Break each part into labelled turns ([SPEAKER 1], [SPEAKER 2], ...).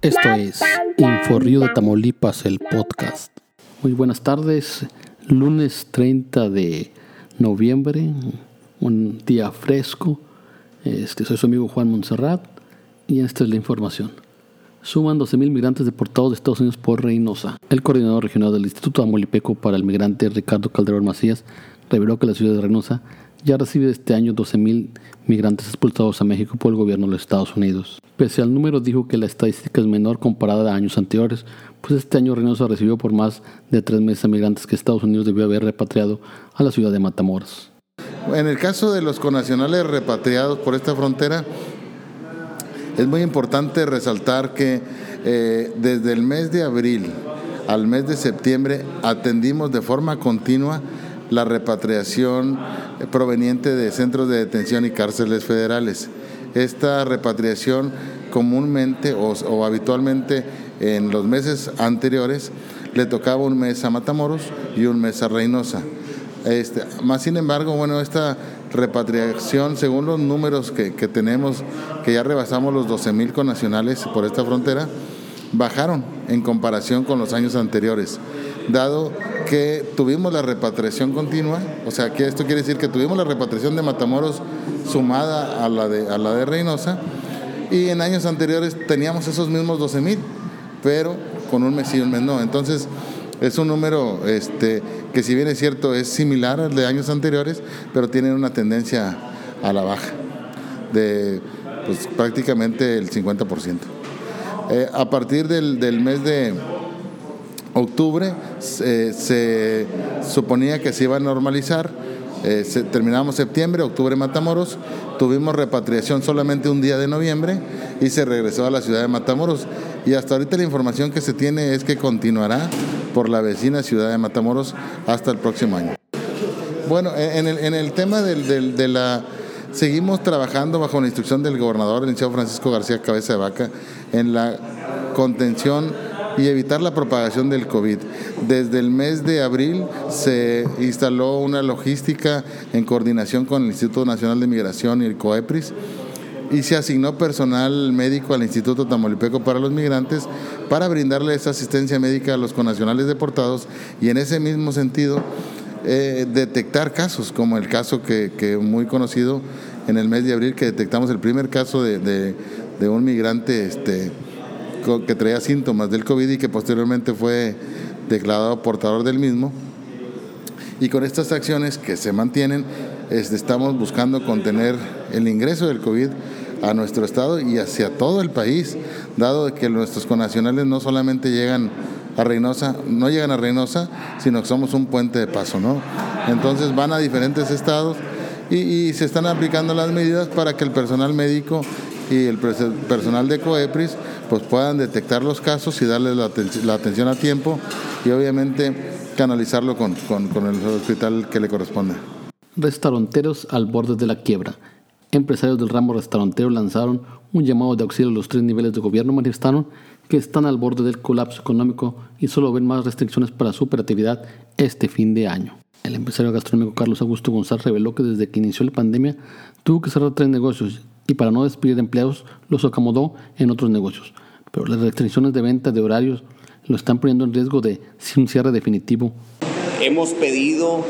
[SPEAKER 1] Esto es Inforrío de Tamaulipas, el podcast. Muy buenas tardes, lunes 30 de noviembre, un día fresco. Este, soy su amigo Juan Montserrat y esta es la información. Suman 12.000 migrantes deportados de Estados Unidos por Reynosa. El coordinador regional del Instituto Tamaulipeco para el Migrante, Ricardo Calderón Macías, reveló que la ciudad de Reynosa ya recibe este año 12.000 migrantes expulsados a México por el gobierno de los Estados Unidos. Pese al número, dijo que la estadística es menor comparada a años anteriores, pues este año Reynosa recibió por más de tres meses migrantes que Estados Unidos debió haber repatriado a la ciudad de Matamoros.
[SPEAKER 2] En el caso de los conacionales repatriados por esta frontera, es muy importante resaltar que eh, desde el mes de abril al mes de septiembre atendimos de forma continua la repatriación proveniente de centros de detención y cárceles federales. Esta repatriación comúnmente o, habitualmente en los meses anteriores le tocaba un mes a Matamoros y un mes a Reynosa. Este, más sin embargo, bueno, esta repatriación, según los números que, que tenemos, que ya rebasamos los 12 mil conacionales por esta frontera, bajaron en comparación con los años anteriores, dado que tuvimos la repatriación continua, o sea que esto quiere decir que tuvimos la repatriación de Matamoros sumada a la de, a la de Reynosa, y en años anteriores teníamos esos mismos 12 mil, pero con un mes y un mes no. Entonces es un número este, que si bien es cierto es similar al de años anteriores, pero tiene una tendencia a la baja de pues, prácticamente el 50%. Eh, a partir del, del mes de octubre se suponía que se iba a normalizar. Eh, terminamos septiembre, octubre Matamoros, tuvimos repatriación solamente un día de noviembre y se regresó a la ciudad de Matamoros. Y hasta ahorita la información que se tiene es que continuará por la vecina ciudad de Matamoros hasta el próximo año. Bueno, en el, tema del, de la... Seguimos trabajando bajo la instrucción del gobernador, el licenciado Francisco García Cabeza de Vaca, en la contención y evitar la propagación del COVID. Desde el mes de abril se instaló una logística en coordinación con el Instituto Nacional de Migración y el COEPRIS y se asignó personal médico al Instituto Tamaulipeco para los Migrantes para brindarle esa asistencia médica a los conacionales deportados y en ese mismo sentido eh, detectar casos, como el caso que, muy conocido en el mes de abril, que detectamos el primer caso de, de un migrante este, que traía síntomas del COVID y que posteriormente fue declarado portador del mismo. Y con estas acciones que se mantienen, este, estamos buscando contener el ingreso del COVID a nuestro estado y hacia todo el país, dado que nuestros conacionales no solamente llegan a Reynosa, no llegan a Reynosa, sino que somos un puente de paso, ¿no? Entonces van a diferentes estados y, y se están aplicando las medidas para que el personal médico y el personal de COEPRIS pues puedan detectar los casos y darles la, atención a tiempo y obviamente canalizarlo con, el hospital que le corresponde.
[SPEAKER 1] Restauranteros al borde de la quiebra. Empresarios del ramo restaurantero lanzaron un llamado de auxilio a los tres niveles de gobierno. Manifestaron que están al borde del colapso económico y solo ven más restricciones para su operatividad este fin de año. El empresario gastronómico Carlos Augusto González reveló que desde que inició la pandemia tuvo que cerrar tres negocios y para no despedir empleados los acomodó en otros negocios. Pero las restricciones de venta de horarios lo están poniendo en riesgo de un cierre definitivo.
[SPEAKER 3] Hemos pedido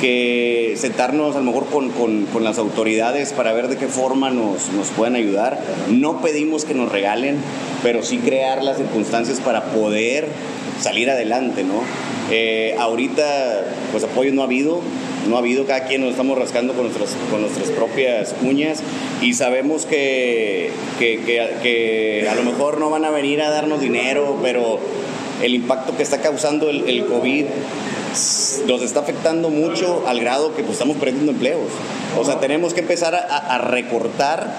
[SPEAKER 3] que sentarnos a lo mejor con, con, con, las autoridades para ver de qué forma nos, nos pueden ayudar. No pedimos que nos regalen, pero sí crear las circunstancias para poder salir adelante, ¿no? Eh, ahorita, pues apoyo no ha habido, no ha habido, cada quien nos estamos rascando con nuestras, con nuestras propias uñas y sabemos que, que, a lo mejor no van a venir a darnos dinero, pero el impacto que está causando el, COVID nos está afectando mucho al grado que pues, estamos perdiendo empleos. O sea, tenemos que empezar a, recortar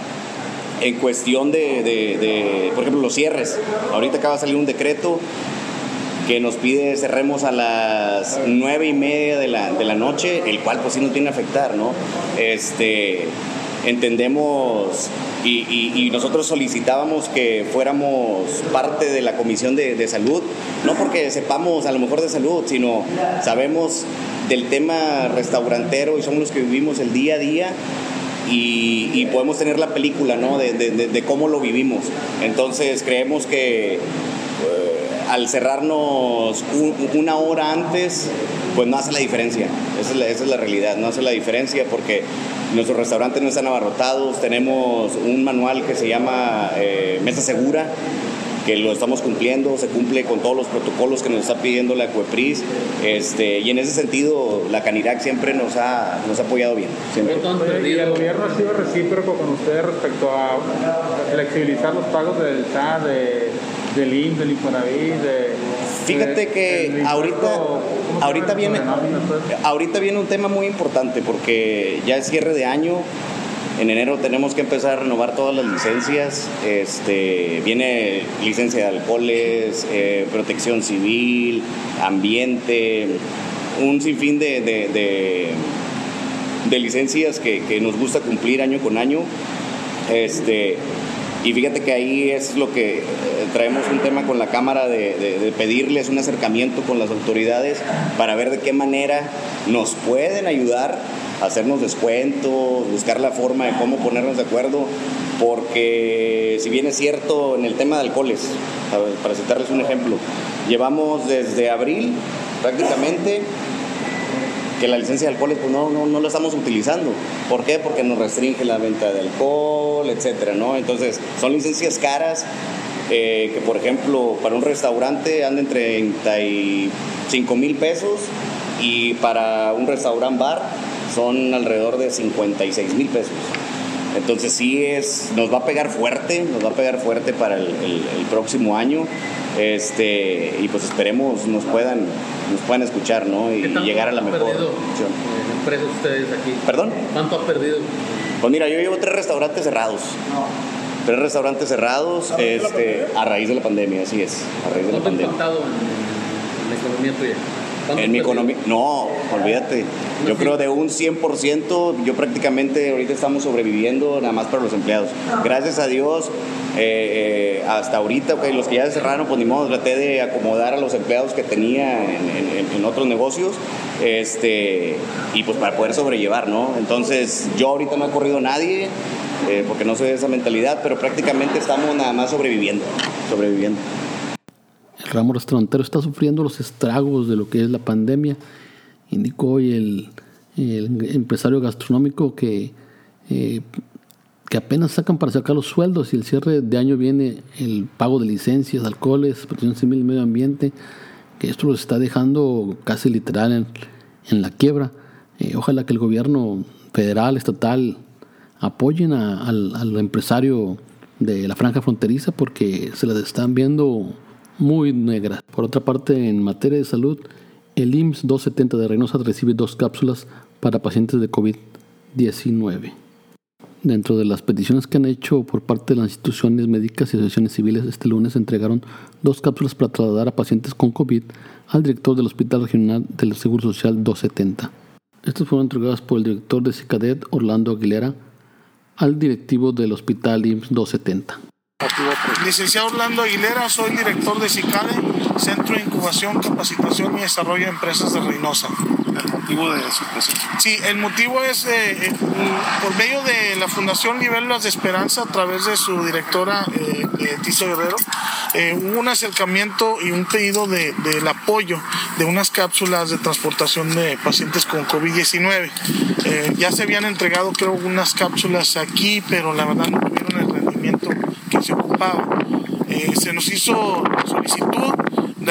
[SPEAKER 3] en cuestión de, de, por ejemplo, los cierres. Ahorita acaba de salir un decreto que nos pide cerremos a las nueve y media de la, de la noche, el cual pues sí nos tiene que afectar, ¿no? Este, entendemos y, nosotros solicitábamos que fuéramos parte de la comisión de, de, salud, no porque sepamos a lo mejor de salud, sino sabemos del tema restaurantero y somos los que vivimos el día a día y, podemos tener la película ¿no? de, cómo lo vivimos. Entonces creemos que al cerrarnos una hora antes, pues no hace la diferencia. Esa es la, realidad, no hace la diferencia porque nuestros restaurantes no están abarrotados, tenemos un manual que se llama eh, Mesa Segura, que lo estamos cumpliendo, se cumple con todos los protocolos que nos está pidiendo la CUEPRIS, este, y en ese sentido la Canirac siempre nos ha, nos ha apoyado bien. Siempre.
[SPEAKER 4] ¿Y el gobierno ha sido recíproco con ustedes respecto a flexibilizar los pagos del SAT, de, del INS, del Infonavit, de...
[SPEAKER 3] Fíjate que ahorita, ahorita, viene, ahorita viene un tema muy importante porque ya es cierre de año, en enero tenemos que empezar a renovar todas las licencias. Este, viene licencia de alcoholes, eh, protección civil, ambiente, un sinfín de, de, licencias que, nos gusta cumplir año con año. Este, y fíjate que ahí es lo que eh, traemos un tema con la Cámara de, pedirles un acercamiento con las autoridades para ver de qué manera nos pueden ayudar hacernos descuentos, buscar la forma de cómo ponernos de acuerdo, porque si bien es cierto en el tema de alcoholes, para citarles un ejemplo, llevamos desde abril prácticamente que la licencia de alcoholes pues no, no, no la estamos utilizando. ¿Por qué? Porque nos restringe la venta de alcohol, etcétera, ¿no? Entonces, son licencias caras eh, que, por ejemplo, para un restaurante anda entre 35 mil pesos y para un restaurante bar son alrededor de 56 mil pesos. Entonces sí es, nos va a pegar fuerte, nos va a pegar fuerte para el, próximo año. Este, y pues esperemos nos puedan, nos puedan escuchar, ¿no? Y, llegar a la mejor
[SPEAKER 1] perdido, eh, ustedes aquí?
[SPEAKER 3] ¿Perdón?
[SPEAKER 1] ¿Cuánto ha perdido?
[SPEAKER 3] Pues mira, yo llevo tres restaurantes cerrados. Tres restaurantes cerrados este, a raíz de la pandemia, así es. A raíz de la pandemia.
[SPEAKER 1] en, en la economía tuya?
[SPEAKER 3] En mi economía, no, olvídate. Yo creo de un 100%, yo prácticamente ahorita estamos sobreviviendo nada más para los empleados. Gracias a Dios, eh, eh, hasta ahorita, okay, los que ya cerraron, pues ni modo, traté de acomodar a los empleados que tenía en, otros negocios, este, y pues para poder sobrellevar, ¿no? Entonces, yo ahorita no he corrido nadie, eh, porque no soy de esa mentalidad, pero prácticamente estamos nada más sobreviviendo, sobreviviendo
[SPEAKER 1] ramo restaurantero está sufriendo los estragos de lo que es la pandemia. Indicó hoy el, empresario gastronómico que, eh, que apenas sacan para sacar los sueldos y el cierre de año viene el pago de licencias, alcoholes, protección civil y medio ambiente, que esto los está dejando casi literal en, la quiebra. Eh, ojalá que el gobierno federal, estatal, apoyen al, al empresario de la franja fronteriza porque se las están viendo muy negra. Por otra parte, en materia de salud, el IMSS 270 de Reynosa recibe dos cápsulas para pacientes de COVID-19. Dentro de las peticiones que han hecho por parte de las instituciones médicas y asociaciones civiles, este lunes entregaron dos cápsulas para trasladar a pacientes con COVID al director del Hospital Regional del Seguro Social 270. Estas fueron entregadas por el director de CICADET, Orlando Aguilera, al directivo del Hospital IMSS 270.
[SPEAKER 5] Licenciado Orlando Aguilera, soy director de CICADE, Centro de Incubación, Capacitación y Desarrollo de Empresas de Reynosa.
[SPEAKER 6] ¿El motivo de su presencia?
[SPEAKER 5] Sí, el motivo es eh, eh, por medio de la Fundación Nivelas de Esperanza, a través de su directora eh, Guerrero, eh, hubo un acercamiento y un pedido de, del apoyo de unas cápsulas de transportación de pacientes con COVID-19. ya se habían entregado, creo, unas cápsulas aquí, pero la verdad no tuvieron el rendimiento se ocupaba. Se nos hizo solicitud,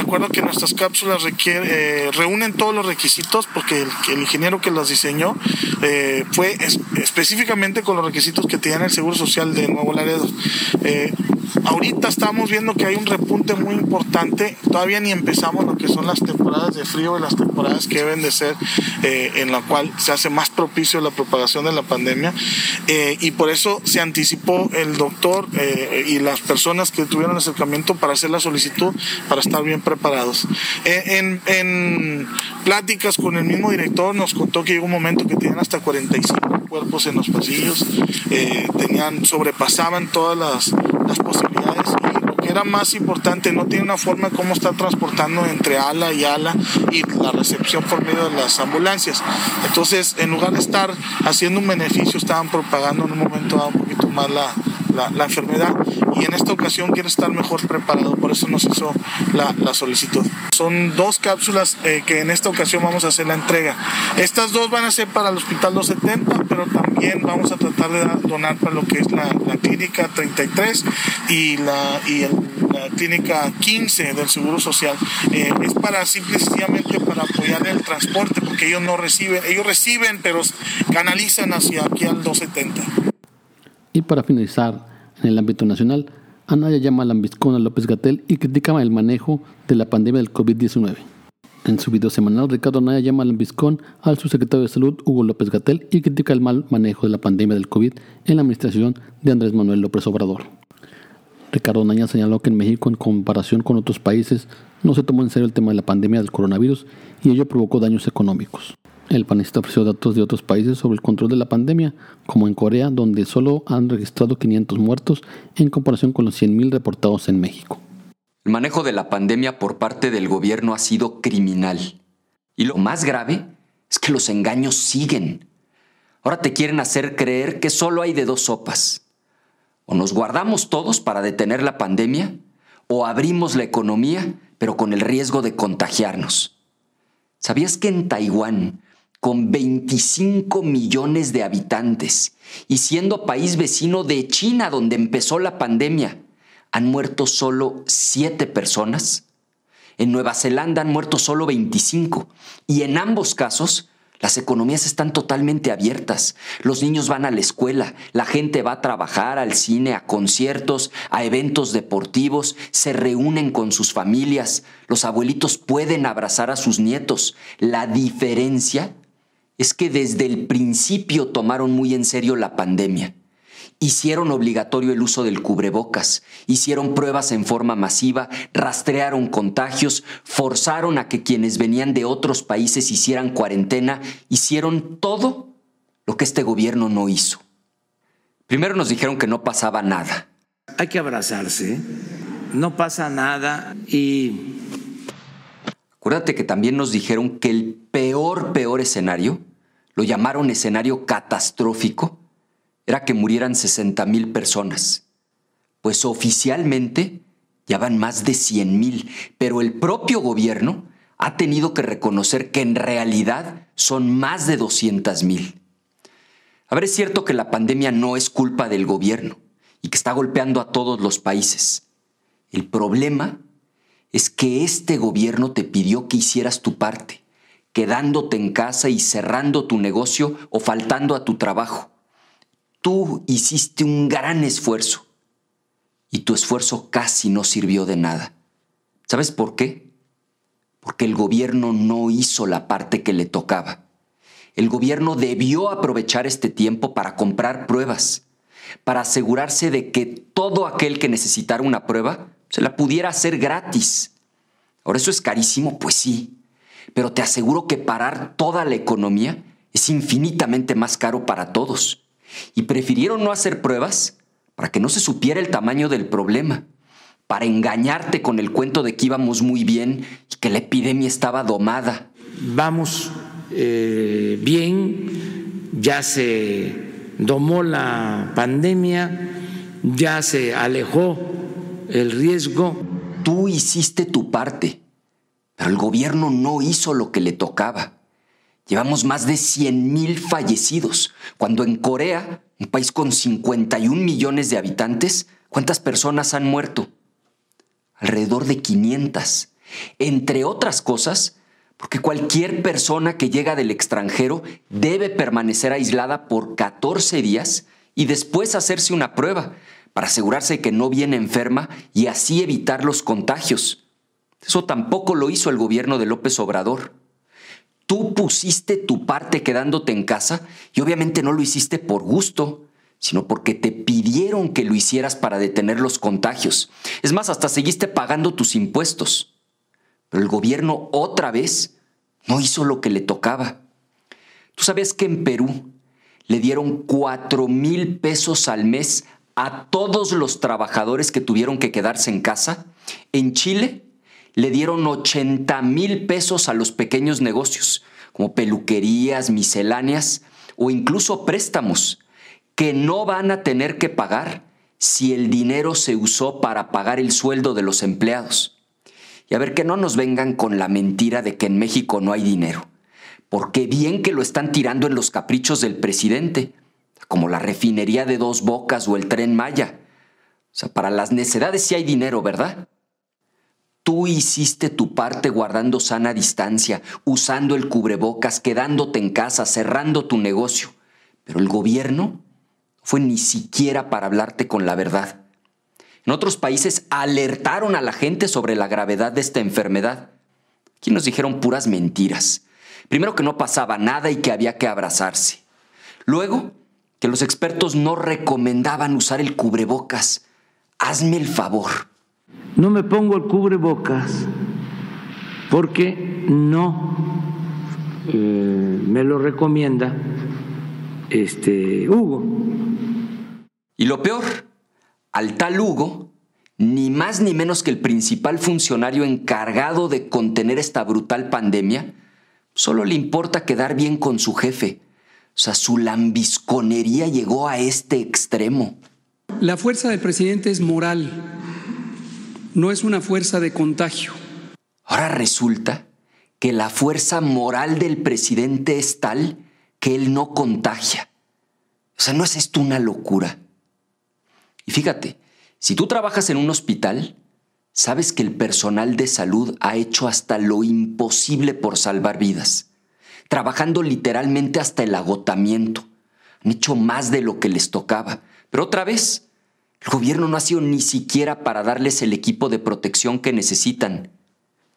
[SPEAKER 5] de acuerdo que nuestras cápsulas eh, reúnen todos los requisitos, porque el, ingeniero que las diseñó eh, fue específicamente con los requisitos que tenía el Seguro Social de Nuevo Laredo ahorita estamos viendo que hay un repunte muy importante. Todavía ni empezamos lo que son las temporadas de frío y las temporadas que deben de ser eh, en la cual se hace más propicio la propagación de la pandemia. Eh, y por eso se anticipó el doctor eh, y las personas que tuvieron acercamiento para hacer la solicitud para estar bien preparados. en, en pláticas con el mismo director nos contó que llegó un momento que tenían hasta 45 cuerpos en los pasillos, tenían, sobrepasaban todas las, las posibilidades y lo que era más importante, no tiene una forma cómo estar transportando entre ala y ala y la recepción por medio de las ambulancias. Entonces, en lugar de estar haciendo un beneficio, estaban propagando en un momento dado un poquito más la, la, enfermedad y en esta ocasión quiere estar mejor preparado, por eso nos hizo la, la solicitud. Son dos cápsulas eh, que en esta ocasión vamos a hacer la entrega. Estas dos van a ser para el Hospital 270, pero también vamos a tratar de donar para lo que es la, la Clínica 33 y la, y la Clínica 15 del Seguro Social. Eh, es para simplemente para apoyar el transporte, porque ellos no reciben, ellos reciben, pero canalizan hacia aquí al 270.
[SPEAKER 1] Y para finalizar, en el ámbito nacional, Anaya llama a López Gatel y critica el manejo de la pandemia del COVID-19. En su video semanal, Ricardo Anaya llama a Lambiscón al subsecretario de Salud, Hugo López Gatel, y critica el mal manejo de la pandemia del COVID en la administración de Andrés Manuel López Obrador. Ricardo Anaya señaló que en México, en comparación con otros países, no se tomó en serio el tema de la pandemia del coronavirus y ello provocó daños económicos. El panista ofreció datos de otros países sobre el control de la pandemia, como en Corea, donde solo han registrado 500 muertos en comparación con los 100.000 reportados en México.
[SPEAKER 7] El manejo de la pandemia por parte del gobierno ha sido criminal. Y lo más grave es que los engaños siguen. Ahora te quieren hacer creer que solo hay de dos sopas. O nos guardamos todos para detener la pandemia, o abrimos la economía, pero con el riesgo de contagiarnos. ¿Sabías que en Taiwán con 25 millones de habitantes y siendo país vecino de China donde empezó la pandemia, han muerto solo 7 personas. En Nueva Zelanda han muerto solo 25 y en ambos casos las economías están totalmente abiertas. Los niños van a la escuela, la gente va a trabajar, al cine, a conciertos, a eventos deportivos, se reúnen con sus familias, los abuelitos pueden abrazar a sus nietos. La diferencia es que desde el principio tomaron muy en serio la pandemia. Hicieron obligatorio el uso del cubrebocas, hicieron pruebas en forma masiva, rastrearon contagios, forzaron a que quienes venían de otros países hicieran cuarentena, hicieron todo lo que este gobierno no hizo. Primero nos dijeron que no pasaba nada.
[SPEAKER 8] Hay que abrazarse, no pasa nada y...
[SPEAKER 7] Acuérdate que también nos dijeron que el peor, peor escenario lo llamaron escenario catastrófico, era que murieran 60 mil personas. Pues oficialmente ya van más de 100 mil, pero el propio gobierno ha tenido que reconocer que en realidad son más de 200 mil. A ver, es cierto que la pandemia no es culpa del gobierno y que está golpeando a todos los países. El problema es que este gobierno te pidió que hicieras tu parte quedándote en casa y cerrando tu negocio o faltando a tu trabajo. Tú hiciste un gran esfuerzo y tu esfuerzo casi no sirvió de nada. ¿Sabes por qué? Porque el gobierno no hizo la parte que le tocaba. El gobierno debió aprovechar este tiempo para comprar pruebas, para asegurarse de que todo aquel que necesitara una prueba se la pudiera hacer gratis. Ahora eso es carísimo, pues sí, pero te aseguro que parar toda la economía es infinitamente más caro para todos. Y prefirieron no hacer pruebas para que no se supiera el tamaño del problema, para engañarte con el cuento de que íbamos muy bien y que la epidemia estaba domada.
[SPEAKER 8] Vamos eh, bien, ya se domó la pandemia, ya se alejó el riesgo.
[SPEAKER 7] Tú hiciste tu parte pero el gobierno no hizo lo que le tocaba. Llevamos más de 100 mil fallecidos, cuando en Corea, un país con 51 millones de habitantes, ¿cuántas personas han muerto? Alrededor de 500. Entre otras cosas, porque cualquier persona que llega del extranjero debe permanecer aislada por 14 días y después hacerse una prueba para asegurarse de que no viene enferma y así evitar los contagios. Eso tampoco lo hizo el gobierno de López Obrador. Tú pusiste tu parte quedándote en casa y obviamente no lo hiciste por gusto, sino porque te pidieron que lo hicieras para detener los contagios. Es más, hasta seguiste pagando tus impuestos. Pero el gobierno otra vez no hizo lo que le tocaba. ¿Tú sabes que en Perú le dieron cuatro mil pesos al mes a todos los trabajadores que tuvieron que quedarse en casa? En Chile le dieron 80 mil pesos a los pequeños negocios, como peluquerías, misceláneas o incluso préstamos, que no van a tener que pagar si el dinero se usó para pagar el sueldo de los empleados. Y a ver que no nos vengan con la mentira de que en México no hay dinero, porque bien que lo están tirando en los caprichos del presidente, como la refinería de dos bocas o el tren Maya. O sea, para las necedades sí hay dinero, ¿verdad? Tú hiciste tu parte guardando sana distancia, usando el cubrebocas, quedándote en casa, cerrando tu negocio. Pero el gobierno fue ni siquiera para hablarte con la verdad. En otros países alertaron a la gente sobre la gravedad de esta enfermedad. Aquí nos dijeron puras mentiras. Primero que no pasaba nada y que había que abrazarse. Luego, que los expertos no recomendaban usar el cubrebocas. Hazme el favor
[SPEAKER 8] no me pongo el cubrebocas porque no eh, me lo recomienda este Hugo.
[SPEAKER 7] Y lo peor, al tal Hugo, ni más ni menos que el principal funcionario encargado de contener esta brutal pandemia, solo le importa quedar bien con su jefe. O sea, su lambisconería llegó a este extremo.
[SPEAKER 9] La fuerza del presidente es moral no es una fuerza de contagio.
[SPEAKER 7] Ahora resulta que la fuerza moral del presidente es tal que él no contagia. O sea, ¿no es esto una locura? Y fíjate, si tú trabajas en un hospital, sabes que el personal de salud ha hecho hasta lo imposible por salvar vidas, trabajando literalmente hasta el agotamiento. Han hecho más de lo que les tocaba. Pero otra vez, el gobierno no ha sido ni siquiera para darles el equipo de protección que necesitan.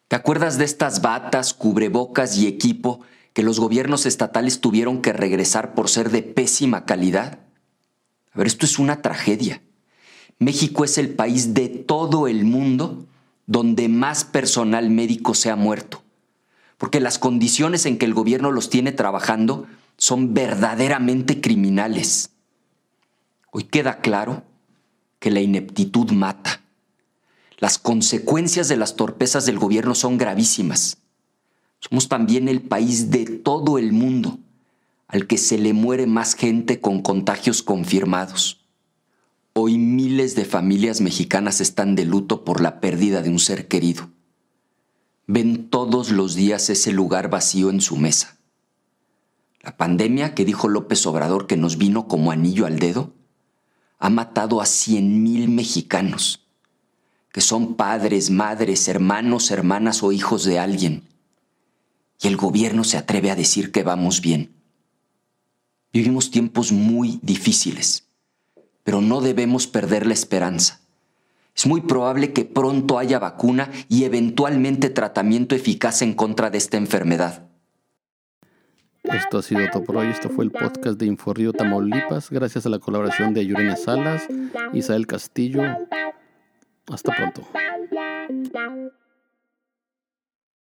[SPEAKER 7] ¿Te acuerdas de estas batas, cubrebocas y equipo que los gobiernos estatales tuvieron que regresar por ser de pésima calidad? A ver, esto es una tragedia. México es el país de todo el mundo donde más personal médico se ha muerto, porque las condiciones en que el gobierno los tiene trabajando son verdaderamente criminales. Hoy queda claro que la ineptitud mata. Las consecuencias de las torpezas del gobierno son gravísimas. Somos también el país de todo el mundo al que se le muere más gente con contagios confirmados. Hoy miles de familias mexicanas están de luto por la pérdida de un ser querido. Ven todos los días ese lugar vacío en su mesa. La pandemia que dijo López Obrador que nos vino como anillo al dedo ha matado a cien mil mexicanos, que son padres, madres, hermanos, hermanas o hijos de alguien. Y el gobierno se atreve a decir que vamos bien. Vivimos tiempos muy difíciles, pero no debemos perder la esperanza. Es muy probable que pronto haya vacuna y eventualmente tratamiento eficaz en contra de esta enfermedad.
[SPEAKER 1] Esto ha sido todo por hoy. Esto fue el podcast de Inforrío Tamaulipas. Gracias a la colaboración de Yurena Salas, Isabel Castillo. Hasta pronto.